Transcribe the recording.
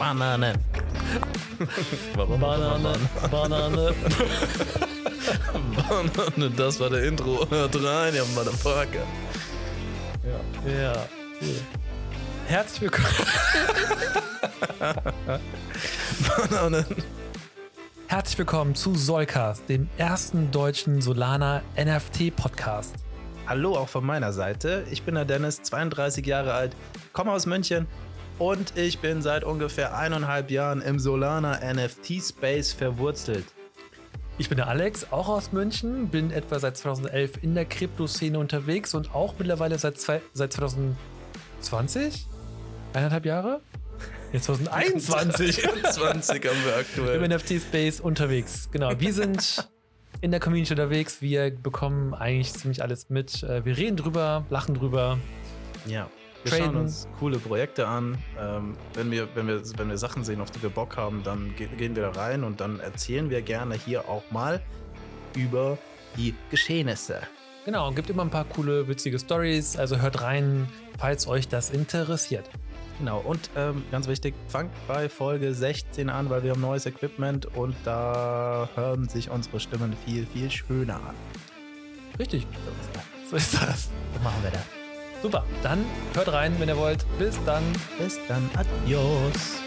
Bananen. Warum Banane, Banane. Banane, das war der Intro. Hört rein, ihr Motherfucker. Ja. Herzlich willkommen. Bananen. Herzlich willkommen zu Solcast, dem ersten deutschen Solana NFT Podcast. Hallo auch von meiner Seite. Ich bin der Dennis, 32 Jahre alt, komme aus München und ich bin seit ungefähr eineinhalb Jahren im Solana NFT Space verwurzelt. Ich bin der Alex, auch aus München, bin etwa seit 2011 in der Krypto-Szene unterwegs und auch mittlerweile seit, zwei, seit 2020? Eineinhalb Jahre? Jetzt 2021 20 haben wir im aktuell. NFT-Space unterwegs. Genau, wir sind in der Community unterwegs. Wir bekommen eigentlich ziemlich alles mit. Äh, Wir reden drüber, lachen drüber. Ja. Wir Traden. schauen uns coole Projekte an. Ähm, wenn, wir, wenn, wir, wenn wir Sachen sehen, auf die wir Bock haben, dann ge gehen wir da rein und dann erzählen wir gerne hier auch mal über die Geschehnisse. Genau, und gibt immer ein paar coole, witzige Stories. Also hört rein, falls euch das interessiert. Genau, und ähm, ganz wichtig, fangt bei Folge 16 an, weil wir haben neues Equipment und da hören sich unsere Stimmen viel, viel schöner an. Richtig. So ist das. So machen wir das. Super. Dann hört rein, wenn ihr wollt. Bis dann. Bis dann, adios.